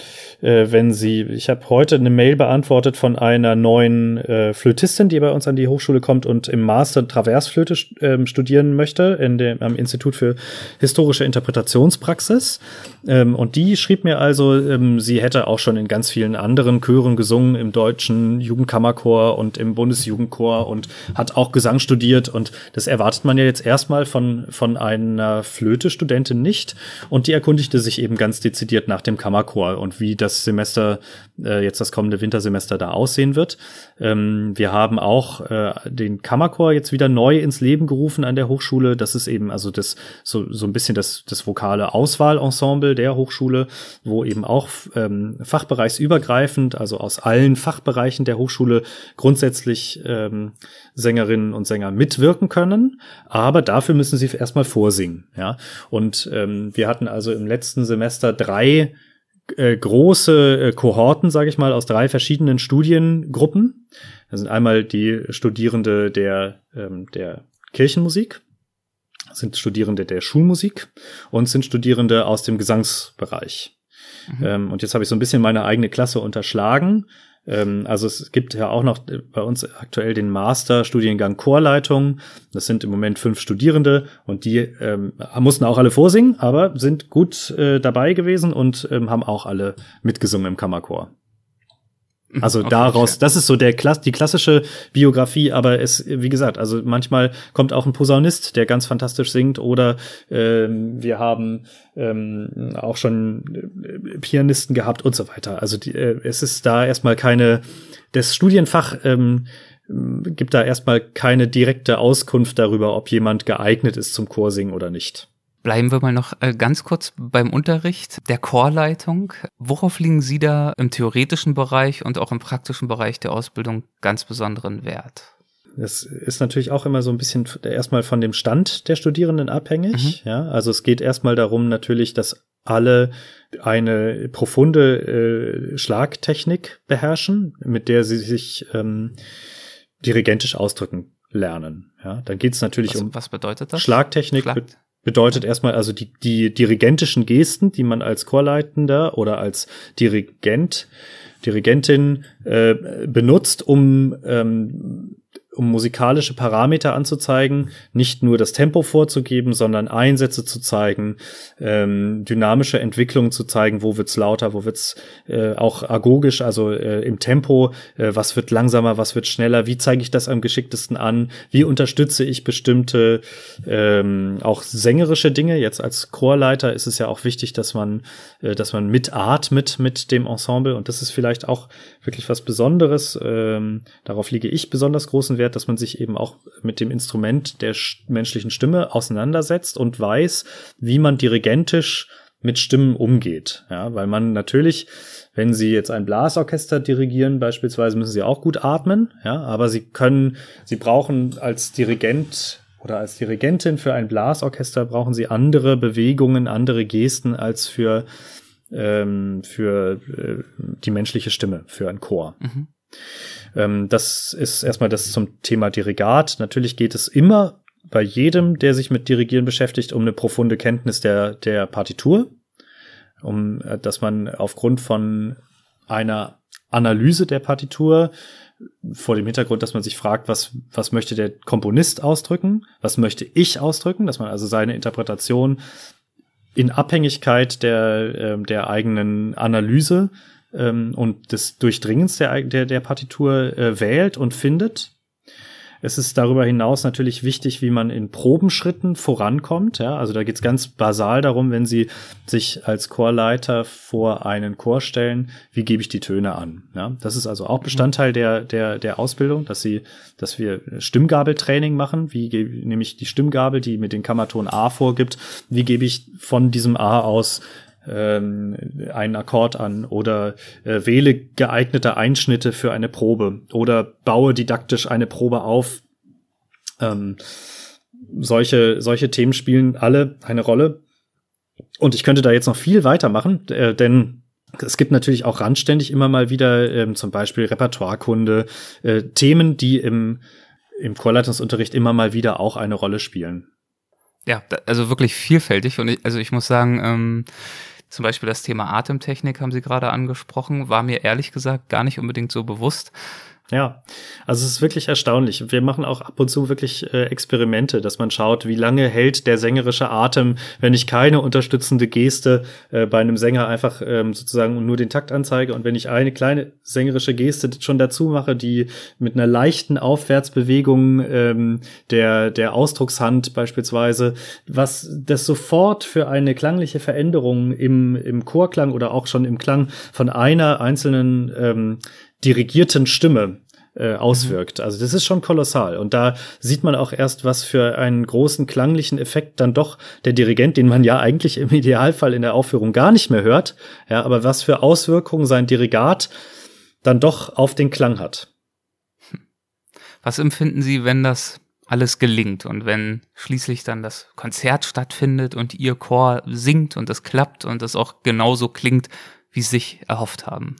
Speaker 3: äh, wenn Sie, ich habe heute eine Mail beantwortet von einer neuen äh, Flötistin, die bei uns an die Hochschule kommt und im Master Traversflöte äh, studieren möchte in dem, am Institut für historische Interpretationspraxis. Ähm, und die schrieb mir also, ähm, sie hätte auch schon in ganz vielen anderen Chören gesungen, im deutschen Jugendkammerchor und im Bundesjugendchor Chor und hat auch Gesang studiert und das erwartet man ja jetzt erstmal von, von einer Flöte-Studentin nicht und die erkundigte sich eben ganz dezidiert nach dem Kammerchor und wie das Semester, äh, jetzt das kommende Wintersemester da aussehen wird. Ähm, wir haben auch äh, den Kammerchor jetzt wieder neu ins Leben gerufen an der Hochschule. Das ist eben also das so, so ein bisschen das, das vokale Auswahlensemble der Hochschule, wo eben auch ähm, fachbereichsübergreifend, also aus allen Fachbereichen der Hochschule grundsätzlich ähm, Sängerinnen und Sänger mitwirken können, aber dafür müssen sie erstmal vorsingen. Ja, und ähm, wir hatten also im letzten Semester drei äh, große äh, Kohorten, sage ich mal, aus drei verschiedenen Studiengruppen. Das sind einmal die Studierende der, ähm, der Kirchenmusik, sind Studierende der Schulmusik und sind Studierende aus dem Gesangsbereich. Mhm. Ähm, und jetzt habe ich so ein bisschen meine eigene Klasse unterschlagen. Ähm, also es gibt ja auch noch bei uns aktuell den Master-Studiengang Chorleitung. Das sind im Moment fünf Studierende und die ähm, mussten auch alle vorsingen, aber sind gut äh, dabei gewesen und ähm, haben auch alle mitgesungen im Kammerchor. Mhm. Also okay, daraus, das ist so der Klass die klassische Biografie, aber es, wie gesagt, also manchmal kommt auch ein Posaunist, der ganz fantastisch singt, oder ähm, wir haben ähm, auch schon äh, Pianisten gehabt und so weiter. Also die, äh, es ist da erstmal keine, das Studienfach ähm, gibt da erstmal keine direkte Auskunft darüber, ob jemand geeignet ist zum Chorsingen oder nicht.
Speaker 2: Bleiben wir mal noch äh, ganz kurz beim Unterricht der Chorleitung. Worauf liegen Sie da im theoretischen Bereich und auch im praktischen Bereich der Ausbildung ganz besonderen Wert?
Speaker 3: Das ist natürlich auch immer so ein bisschen erstmal von dem Stand der Studierenden abhängig. Mhm. Ja, also es geht erstmal darum natürlich, dass alle eine profunde äh, Schlagtechnik beherrschen, mit der sie sich ähm, dirigentisch ausdrücken lernen. Ja, dann geht es natürlich
Speaker 2: was,
Speaker 3: um
Speaker 2: was bedeutet das?
Speaker 3: Schlagtechnik. Schlag bedeutet erstmal also die, die dirigentischen Gesten, die man als Chorleitender oder als Dirigent, Dirigentin äh, benutzt, um ähm, um musikalische Parameter anzuzeigen, nicht nur das Tempo vorzugeben, sondern Einsätze zu zeigen, ähm, dynamische Entwicklungen zu zeigen, wo wird's lauter, wo wird's äh, auch agogisch, also äh, im Tempo, äh, was wird langsamer, was wird schneller, wie zeige ich das am geschicktesten an, wie unterstütze ich bestimmte ähm, auch sängerische Dinge. Jetzt als Chorleiter ist es ja auch wichtig, dass man, äh, dass man mitatmet mit dem Ensemble und das ist vielleicht auch wirklich was Besonderes. Ähm, darauf liege ich besonders großen Wert, dass man sich eben auch mit dem Instrument der menschlichen Stimme auseinandersetzt und weiß, wie man dirigentisch mit Stimmen umgeht. Ja, weil man natürlich, wenn Sie jetzt ein Blasorchester dirigieren, beispielsweise, müssen Sie auch gut atmen. Ja, aber Sie können, Sie brauchen als Dirigent oder als Dirigentin für ein Blasorchester brauchen Sie andere Bewegungen, andere Gesten als für ähm, für äh, die menschliche Stimme, für ein Chor. Mhm. Ähm, das ist erstmal das zum Thema Dirigat. Natürlich geht es immer bei jedem, der sich mit Dirigieren beschäftigt, um eine profunde Kenntnis der, der Partitur, um, äh, dass man aufgrund von einer Analyse der Partitur vor dem Hintergrund, dass man sich fragt, was, was möchte der Komponist ausdrücken, was möchte ich ausdrücken, dass man also seine Interpretation in Abhängigkeit der, äh, der eigenen Analyse ähm, und des Durchdringens der, der, der Partitur äh, wählt und findet. Es ist darüber hinaus natürlich wichtig, wie man in Probenschritten vorankommt. Ja, also da geht es ganz basal darum, wenn Sie sich als Chorleiter vor einen Chor stellen, wie gebe ich die Töne an? Ja, das ist also auch Bestandteil der, der, der Ausbildung, dass Sie, dass wir Stimmgabeltraining machen. Wie nehme ich die Stimmgabel, die mir den Kammerton A vorgibt? Wie gebe ich von diesem A aus ähm, einen Akkord an oder äh, wähle geeignete Einschnitte für eine Probe oder baue didaktisch eine Probe auf. Ähm, solche, solche Themen spielen alle eine Rolle. Und ich könnte da jetzt noch viel weitermachen, äh, denn es gibt natürlich auch randständig immer mal wieder ähm, zum Beispiel Repertoirekunde, äh, Themen, die im, im Chorleitungsunterricht immer mal wieder auch eine Rolle spielen.
Speaker 2: Ja, also wirklich vielfältig und ich, also ich muss sagen, ähm, zum Beispiel das Thema Atemtechnik haben Sie gerade angesprochen, war mir ehrlich gesagt gar nicht unbedingt so bewusst.
Speaker 3: Ja, also es ist wirklich erstaunlich. Wir machen auch ab und zu wirklich äh, Experimente, dass man schaut, wie lange hält der sängerische Atem, wenn ich keine unterstützende Geste äh, bei einem Sänger einfach ähm, sozusagen nur den Takt anzeige und wenn ich eine kleine sängerische Geste schon dazu mache, die mit einer leichten Aufwärtsbewegung ähm, der der Ausdruckshand beispielsweise, was das sofort für eine klangliche Veränderung im im Chorklang oder auch schon im Klang von einer einzelnen ähm, dirigierten Stimme äh, auswirkt. Also das ist schon kolossal. Und da sieht man auch erst, was für einen großen klanglichen Effekt dann doch der Dirigent, den man ja eigentlich im Idealfall in der Aufführung gar nicht mehr hört, ja, aber was für Auswirkungen sein Dirigat dann doch auf den Klang hat.
Speaker 2: Was empfinden Sie, wenn das alles gelingt und wenn schließlich dann das Konzert stattfindet und Ihr Chor singt und es klappt und es auch genauso klingt, wie Sie sich erhofft haben?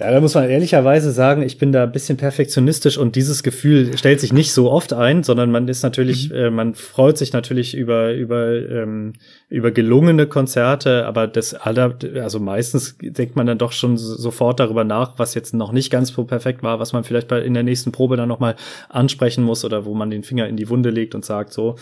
Speaker 3: Ja, da muss man ehrlicherweise sagen, ich bin da ein bisschen perfektionistisch und dieses Gefühl stellt sich nicht so oft ein, sondern man ist natürlich, mhm. äh, man freut sich natürlich über über ähm, über gelungene Konzerte, aber das aller, also meistens denkt man dann doch schon sofort darüber nach, was jetzt noch nicht ganz so perfekt war, was man vielleicht bei in der nächsten Probe dann noch mal ansprechen muss oder wo man den Finger in die Wunde legt und sagt so.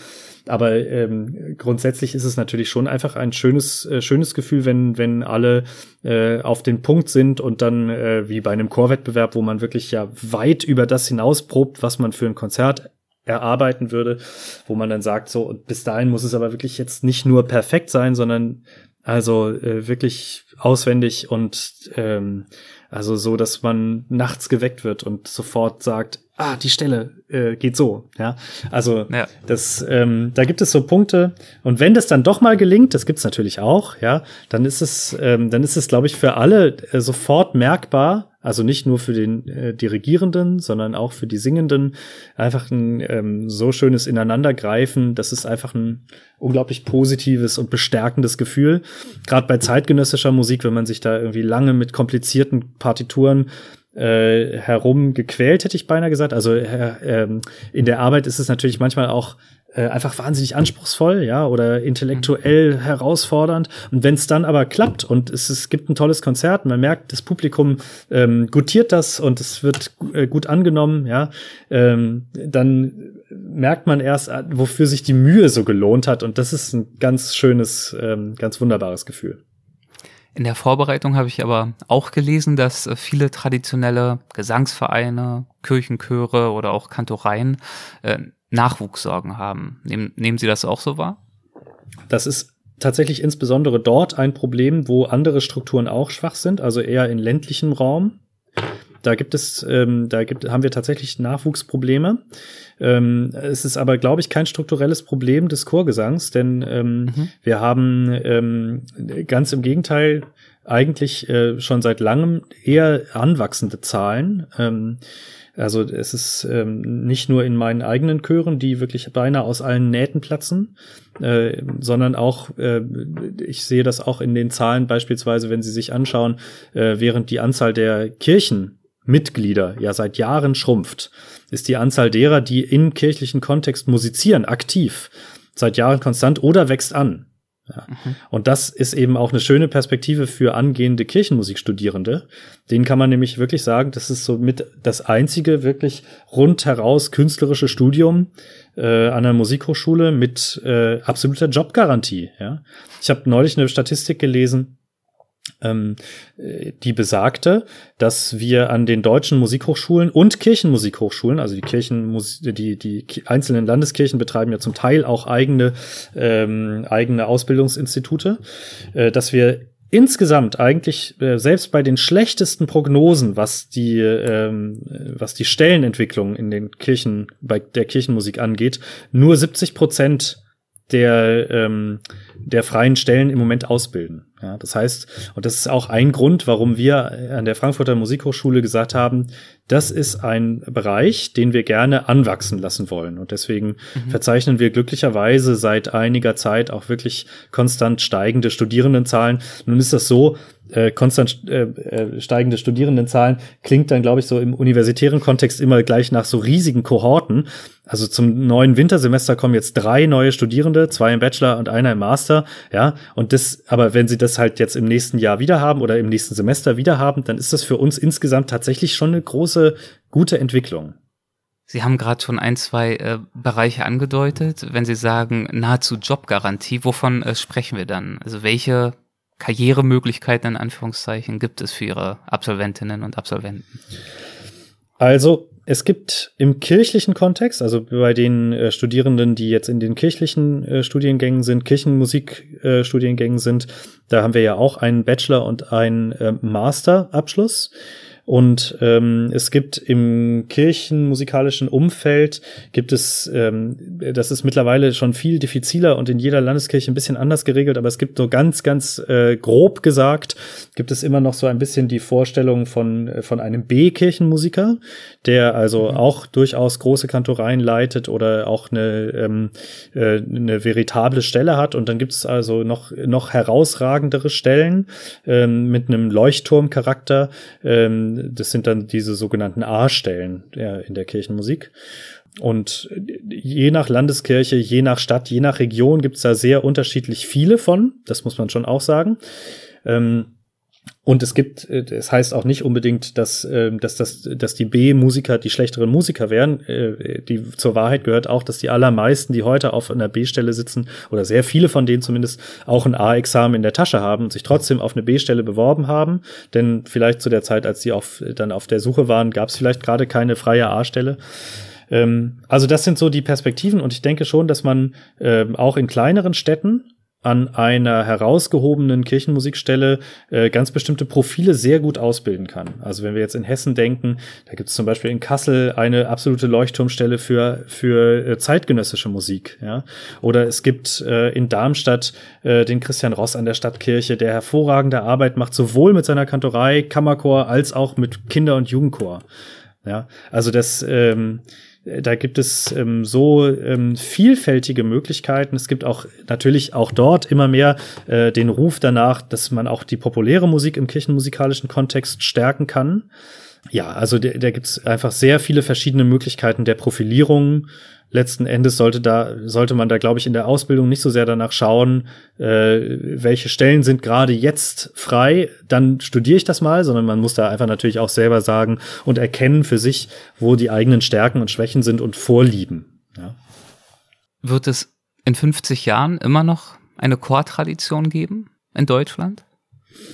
Speaker 3: Aber ähm, grundsätzlich ist es natürlich schon einfach ein schönes, äh, schönes Gefühl, wenn, wenn alle äh, auf den Punkt sind und dann äh, wie bei einem Chorwettbewerb, wo man wirklich ja weit über das hinaus probt, was man für ein Konzert erarbeiten würde, wo man dann sagt, so, und bis dahin muss es aber wirklich jetzt nicht nur perfekt sein, sondern also äh, wirklich auswendig und ähm, also so, dass man nachts geweckt wird und sofort sagt, ah, die Stelle äh, geht so, ja. Also ja. das, ähm, da gibt es so Punkte. Und wenn das dann doch mal gelingt, das gibt's natürlich auch, ja, dann ist es, ähm, dann ist es, glaube ich, für alle äh, sofort merkbar. Also nicht nur für den äh, Dirigierenden, sondern auch für die Singenden. Einfach ein ähm, so schönes Ineinandergreifen. Das ist einfach ein unglaublich positives und bestärkendes Gefühl. Gerade bei zeitgenössischer Musik, wenn man sich da irgendwie lange mit komplizierten Partituren äh, herum gequält, hätte ich beinahe gesagt. Also äh, ähm, in der Arbeit ist es natürlich manchmal auch äh, einfach wahnsinnig anspruchsvoll, ja, oder intellektuell mhm. herausfordernd. Und wenn es dann aber klappt und es, es gibt ein tolles Konzert, man merkt, das Publikum ähm, gutiert das und es wird äh, gut angenommen, ja, ähm, dann merkt man erst, äh, wofür sich die Mühe so gelohnt hat. Und das ist ein ganz schönes, ähm, ganz wunderbares Gefühl.
Speaker 2: In der Vorbereitung habe ich aber auch gelesen, dass äh, viele traditionelle Gesangsvereine, Kirchenchöre oder auch Kantoreien äh, Nachwuchssorgen haben. Nehmen, nehmen Sie das auch so wahr?
Speaker 3: Das ist tatsächlich insbesondere dort ein Problem, wo andere Strukturen auch schwach sind, also eher in ländlichem Raum. Da gibt es, ähm, da gibt, haben wir tatsächlich Nachwuchsprobleme. Ähm, es ist aber, glaube ich, kein strukturelles Problem des Chorgesangs, denn ähm, mhm. wir haben ähm, ganz im Gegenteil eigentlich äh, schon seit langem eher anwachsende Zahlen. Ähm, also es ist ähm, nicht nur in meinen eigenen Chören, die wirklich beinahe aus allen Nähten platzen, äh, sondern auch, äh, ich sehe das auch in den Zahlen beispielsweise, wenn Sie sich anschauen, äh, während die Anzahl der Kirchenmitglieder ja seit Jahren schrumpft, ist die Anzahl derer, die im kirchlichen Kontext musizieren, aktiv, seit Jahren konstant oder wächst an. Ja. Mhm. Und das ist eben auch eine schöne Perspektive für angehende Kirchenmusikstudierende. Denen kann man nämlich wirklich sagen, das ist so mit das einzige wirklich rundheraus künstlerische Studium äh, an der Musikhochschule mit äh, absoluter Jobgarantie. Ja. Ich habe neulich eine Statistik gelesen, die besagte, dass wir an den deutschen Musikhochschulen und Kirchenmusikhochschulen, also die Kirchen, die, die einzelnen Landeskirchen betreiben ja zum Teil auch eigene, ähm, eigene Ausbildungsinstitute, äh, dass wir insgesamt eigentlich äh, selbst bei den schlechtesten Prognosen, was die ähm, was die Stellenentwicklung in den Kirchen bei der Kirchenmusik angeht, nur 70 Prozent der ähm, der freien Stellen im Moment ausbilden. Ja, das heißt, und das ist auch ein Grund, warum wir an der Frankfurter Musikhochschule gesagt haben, das ist ein Bereich, den wir gerne anwachsen lassen wollen. Und deswegen mhm. verzeichnen wir glücklicherweise seit einiger Zeit auch wirklich konstant steigende Studierendenzahlen. Nun ist das so, äh, konstant äh, äh, steigende Studierendenzahlen klingt dann, glaube ich, so im universitären Kontext immer gleich nach so riesigen Kohorten. Also zum neuen Wintersemester kommen jetzt drei neue Studierende, zwei im Bachelor und einer im Master, ja. Und das, aber wenn sie das halt jetzt im nächsten Jahr wieder haben oder im nächsten Semester wieder haben, dann ist das für uns insgesamt tatsächlich schon eine große, gute Entwicklung.
Speaker 2: Sie haben gerade schon ein, zwei äh, Bereiche angedeutet. Wenn Sie sagen nahezu Jobgarantie, wovon äh, sprechen wir dann? Also welche Karrieremöglichkeiten in Anführungszeichen gibt es für Ihre Absolventinnen und Absolventen?
Speaker 3: Also es gibt im kirchlichen Kontext, also bei den äh, Studierenden, die jetzt in den kirchlichen äh, Studiengängen sind, Kirchenmusikstudiengängen äh, sind, da haben wir ja auch einen Bachelor und einen äh, Masterabschluss. Und ähm, es gibt im kirchenmusikalischen Umfeld gibt es, ähm, das ist mittlerweile schon viel diffiziler und in jeder Landeskirche ein bisschen anders geregelt, aber es gibt so ganz, ganz äh, grob gesagt, gibt es immer noch so ein bisschen die Vorstellung von, von einem B-Kirchenmusiker, der also mhm. auch durchaus große Kantoreien leitet oder auch eine, ähm, äh, eine veritable Stelle hat. Und dann gibt es also noch, noch herausragendere Stellen ähm, mit einem Leuchtturmcharakter. Ähm, das sind dann diese sogenannten A-Stellen in der Kirchenmusik. Und je nach Landeskirche, je nach Stadt, je nach Region gibt es da sehr unterschiedlich viele von. Das muss man schon auch sagen. Ähm, und es gibt, äh, es heißt auch nicht unbedingt, dass, ähm, dass, dass, dass die B-Musiker die schlechteren Musiker wären. Äh, die, zur Wahrheit gehört auch, dass die allermeisten, die heute auf einer B-Stelle sitzen, oder sehr viele von denen zumindest, auch ein A-Examen in der Tasche haben und sich trotzdem auf eine B-Stelle beworben haben. Denn vielleicht zu der Zeit, als sie auf, dann auf der Suche waren, gab es vielleicht gerade keine freie A-Stelle ähm, also das sind so die Perspektiven und ich denke schon, dass man ähm, auch in kleineren Städten an einer herausgehobenen Kirchenmusikstelle äh, ganz bestimmte Profile sehr gut ausbilden kann. Also wenn wir jetzt in Hessen denken, da gibt es zum Beispiel in Kassel eine absolute Leuchtturmstelle für, für äh, zeitgenössische Musik. Ja? Oder es gibt äh, in Darmstadt äh, den Christian Ross an der Stadtkirche, der hervorragende Arbeit macht, sowohl mit seiner Kantorei, Kammerchor, als auch mit Kinder- und Jugendchor. Ja, also das ähm, da gibt es ähm, so ähm, vielfältige Möglichkeiten. Es gibt auch natürlich auch dort immer mehr äh, den Ruf danach, dass man auch die populäre Musik im kirchenmusikalischen Kontext stärken kann. Ja, also da, da gibt es einfach sehr viele verschiedene Möglichkeiten der Profilierung letzten Endes sollte da, sollte man da, glaube ich, in der Ausbildung nicht so sehr danach schauen, äh, welche Stellen sind gerade jetzt frei, dann studiere ich das mal, sondern man muss da einfach natürlich auch selber sagen und erkennen für sich, wo die eigenen Stärken und Schwächen sind und Vorlieben. Ja.
Speaker 2: Wird es in 50 Jahren immer noch eine Chortradition geben in Deutschland?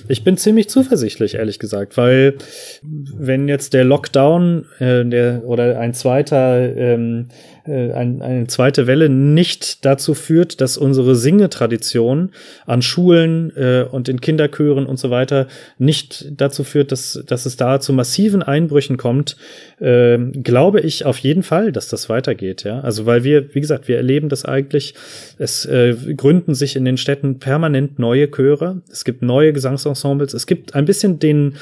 Speaker 3: Ich bin ziemlich zuversichtlich, ehrlich gesagt, weil wenn jetzt der Lockdown äh, der, oder ein zweiter ähm, äh, ein, eine zweite Welle nicht dazu führt, dass unsere Singetradition an Schulen äh, und in Kinderchören und so weiter nicht dazu führt, dass, dass es da zu massiven Einbrüchen kommt, äh, glaube ich auf jeden Fall, dass das weitergeht. Ja, also weil wir, wie gesagt, wir erleben das eigentlich. Es äh, gründen sich in den Städten permanent neue Chöre. Es gibt neue Gesangsensembles. Es gibt ein bisschen den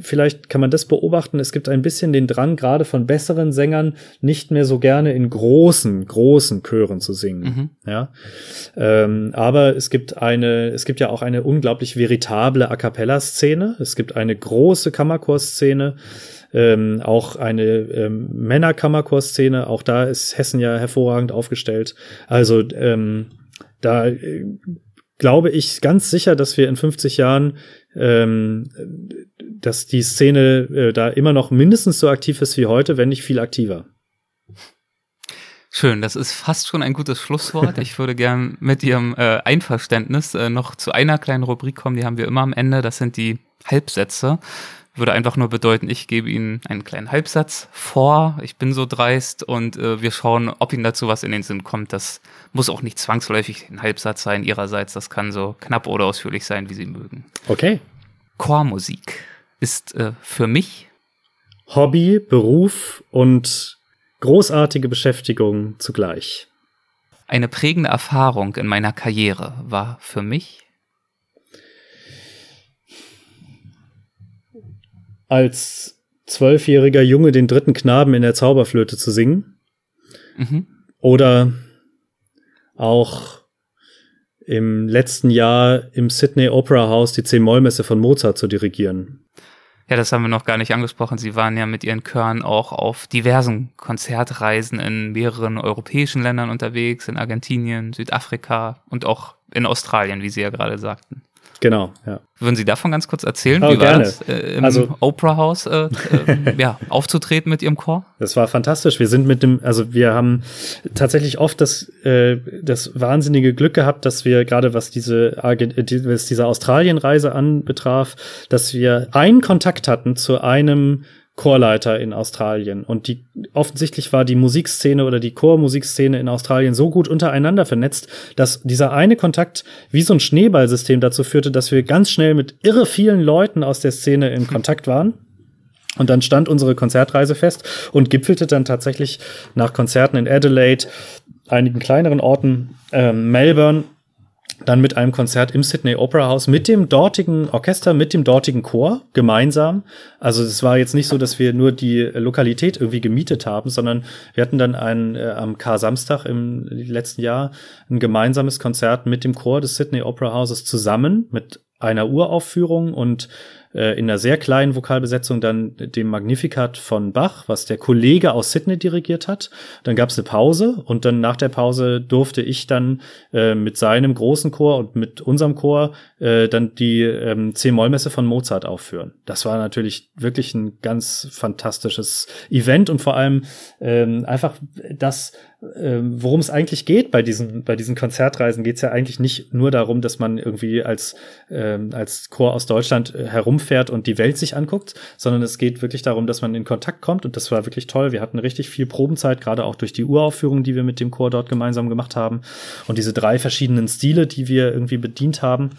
Speaker 3: vielleicht kann man das beobachten, es gibt ein bisschen den Drang, gerade von besseren Sängern, nicht mehr so gerne in großen, großen Chören zu singen. Mhm. Ja. Ähm, aber es gibt eine, es gibt ja auch eine unglaublich veritable A cappella-Szene. Es gibt eine große Kammerchorszene. Ähm, auch eine ähm, Männerkammerchorszene, auch da ist Hessen ja hervorragend aufgestellt. Also ähm, da äh, glaube ich ganz sicher, dass wir in 50 Jahren ähm, dass die Szene äh, da immer noch mindestens so aktiv ist wie heute, wenn nicht viel aktiver.
Speaker 2: Schön, das ist fast schon ein gutes Schlusswort. Ich würde gern mit Ihrem äh, Einverständnis äh, noch zu einer kleinen Rubrik kommen, die haben wir immer am Ende. Das sind die Halbsätze. Würde einfach nur bedeuten, ich gebe Ihnen einen kleinen Halbsatz vor. Ich bin so dreist und äh, wir schauen, ob Ihnen dazu was in den Sinn kommt. Das muss auch nicht zwangsläufig ein Halbsatz sein Ihrerseits. Das kann so knapp oder ausführlich sein, wie Sie mögen.
Speaker 3: Okay.
Speaker 2: Chormusik ist äh, für mich
Speaker 3: Hobby, Beruf und großartige Beschäftigung zugleich.
Speaker 2: Eine prägende Erfahrung in meiner Karriere war für mich
Speaker 3: als zwölfjähriger Junge den dritten Knaben in der Zauberflöte zu singen. Mhm. Oder auch im letzten Jahr im Sydney Opera House die C-Moll-Messe von Mozart zu dirigieren.
Speaker 2: Ja, das haben wir noch gar nicht angesprochen. Sie waren ja mit ihren Chören auch auf diversen Konzertreisen in mehreren europäischen Ländern unterwegs, in Argentinien, Südafrika und auch in Australien, wie Sie ja gerade sagten.
Speaker 3: Genau, ja.
Speaker 2: Würden Sie davon ganz kurz erzählen?
Speaker 3: Oh,
Speaker 2: Wie war
Speaker 3: gerne.
Speaker 2: das, äh, im
Speaker 3: Also-
Speaker 2: Opera House äh, äh, ja, aufzutreten mit Ihrem Chor?
Speaker 3: Das war fantastisch. Wir sind mit dem, also wir haben tatsächlich oft das, äh, das wahnsinnige Glück gehabt, dass wir gerade was diese, äh, was diese Australienreise anbetraf, dass wir einen Kontakt hatten zu einem Chorleiter in Australien. Und die offensichtlich war die Musikszene oder die Chormusikszene in Australien so gut untereinander vernetzt, dass dieser eine Kontakt wie so ein Schneeballsystem dazu führte, dass wir ganz schnell mit irre vielen Leuten aus der Szene in Kontakt waren. Und dann stand unsere Konzertreise fest und gipfelte dann tatsächlich nach Konzerten in Adelaide, einigen kleineren Orten, ähm, Melbourne, dann mit einem Konzert im Sydney Opera House mit dem dortigen Orchester, mit dem dortigen Chor gemeinsam. Also es war jetzt nicht so, dass wir nur die Lokalität irgendwie gemietet haben, sondern wir hatten dann ein, äh, am Kar-Samstag im letzten Jahr ein gemeinsames Konzert mit dem Chor des Sydney Opera Houses zusammen mit einer Uraufführung und äh, in einer sehr kleinen Vokalbesetzung dann dem Magnificat von Bach, was der Kollege aus Sydney dirigiert hat. Dann gab es eine Pause und dann nach der Pause durfte ich dann äh, mit seinem großen Chor und mit unserem Chor äh, dann die ähm, C-Moll-Messe von Mozart aufführen. Das war natürlich wirklich ein ganz fantastisches Event und vor allem ähm, einfach das, ähm, worum es eigentlich geht bei diesen, bei diesen Konzertreisen, geht es ja eigentlich nicht nur darum, dass man irgendwie als, ähm, als Chor aus Deutschland äh, herumfährt und die Welt sich anguckt, sondern es geht wirklich darum, dass man in Kontakt kommt und das war wirklich toll. Wir hatten richtig viel Probenzeit, gerade auch durch die Uraufführung, die wir mit dem Chor dort gemeinsam gemacht haben und diese drei verschiedenen Stile, die wir irgendwie bedient haben.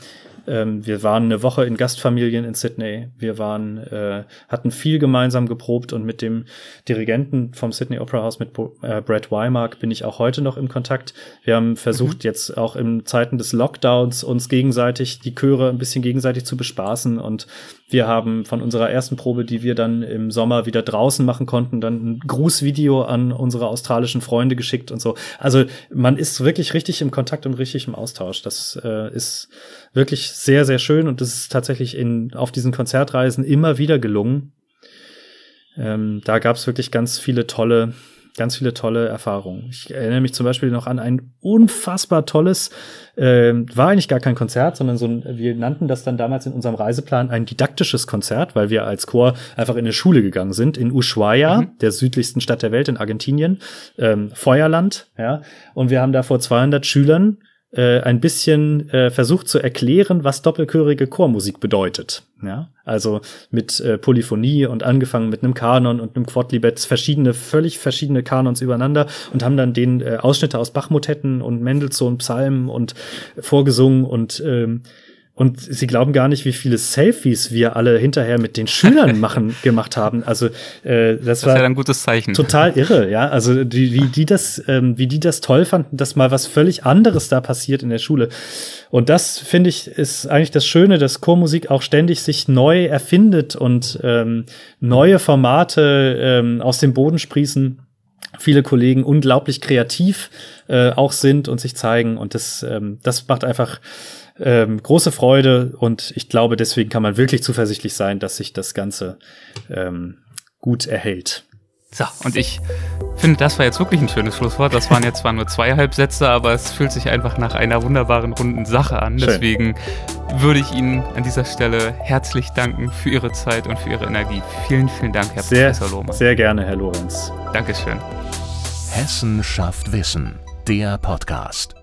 Speaker 3: Ähm, wir waren eine Woche in Gastfamilien in Sydney. Wir waren, äh, hatten viel gemeinsam geprobt und mit dem Dirigenten vom Sydney Opera House, mit Bo äh, Brad Weimark, bin ich auch heute noch im Kontakt. Wir haben versucht, jetzt auch in Zeiten des Lockdowns uns gegenseitig, die Chöre ein bisschen gegenseitig zu bespaßen und wir haben von unserer ersten Probe, die wir dann im Sommer wieder draußen machen konnten, dann ein Grußvideo an unsere australischen Freunde geschickt und so. Also man ist wirklich richtig im Kontakt und richtig im Austausch. Das äh, ist wirklich sehr, sehr schön und das ist tatsächlich in, auf diesen Konzertreisen immer wieder gelungen. Ähm, da gab es wirklich ganz viele tolle, ganz viele tolle Erfahrungen. Ich erinnere mich zum Beispiel noch an ein unfassbar tolles, äh, war eigentlich gar kein Konzert, sondern so ein, wir nannten das dann damals in unserem Reiseplan ein didaktisches Konzert, weil wir als Chor einfach in eine Schule gegangen sind, in Ushuaia,
Speaker 2: Mhm.
Speaker 3: der südlichsten Stadt der Welt in Argentinien, ähm, Feuerland, ja, und wir haben da vor 200 Schülern äh, ein bisschen äh, versucht zu erklären, was doppelchörige Chormusik bedeutet. Ja, also mit äh, Polyphonie und angefangen mit einem Kanon und einem Quodlibet, verschiedene, völlig verschiedene Kanons übereinander und haben dann den äh, Ausschnitte aus Bachmotetten und Mendelssohn Psalmen und vorgesungen und ähm, und sie glauben gar nicht, wie viele Selfies wir alle hinterher mit den Schülern machen gemacht haben. Also äh, das,
Speaker 2: Das
Speaker 3: war
Speaker 2: ja ein gutes Zeichen.
Speaker 3: total irre, ja. Also die, wie die das, ähm, wie die das toll fanden, dass mal was völlig anderes da passiert in der Schule. Und das finde ich ist eigentlich das Schöne, dass Chormusik auch ständig sich neu erfindet und ähm, neue Formate ähm, aus dem Boden sprießen. Viele Kollegen unglaublich kreativ äh, auch sind und sich zeigen und das, ähm, das macht einfach ähm, große Freude und ich glaube, deswegen kann man wirklich zuversichtlich sein, dass sich das Ganze ähm, gut erhält.
Speaker 2: So, und ich finde, das war jetzt wirklich ein schönes Schlusswort. Das waren jetzt zwar nur zweieinhalb Sätze, aber es fühlt sich einfach nach einer wunderbaren runden Sache an.
Speaker 3: Schön.
Speaker 2: Deswegen würde ich Ihnen an dieser Stelle herzlich danken für Ihre Zeit und für Ihre Energie. Vielen, vielen Dank, Herr
Speaker 3: Sehr,
Speaker 2: Professor Lohmann.
Speaker 3: sehr gerne, Herr Lorenz.
Speaker 2: Dankeschön.
Speaker 1: Hessen schafft Wissen, der Podcast.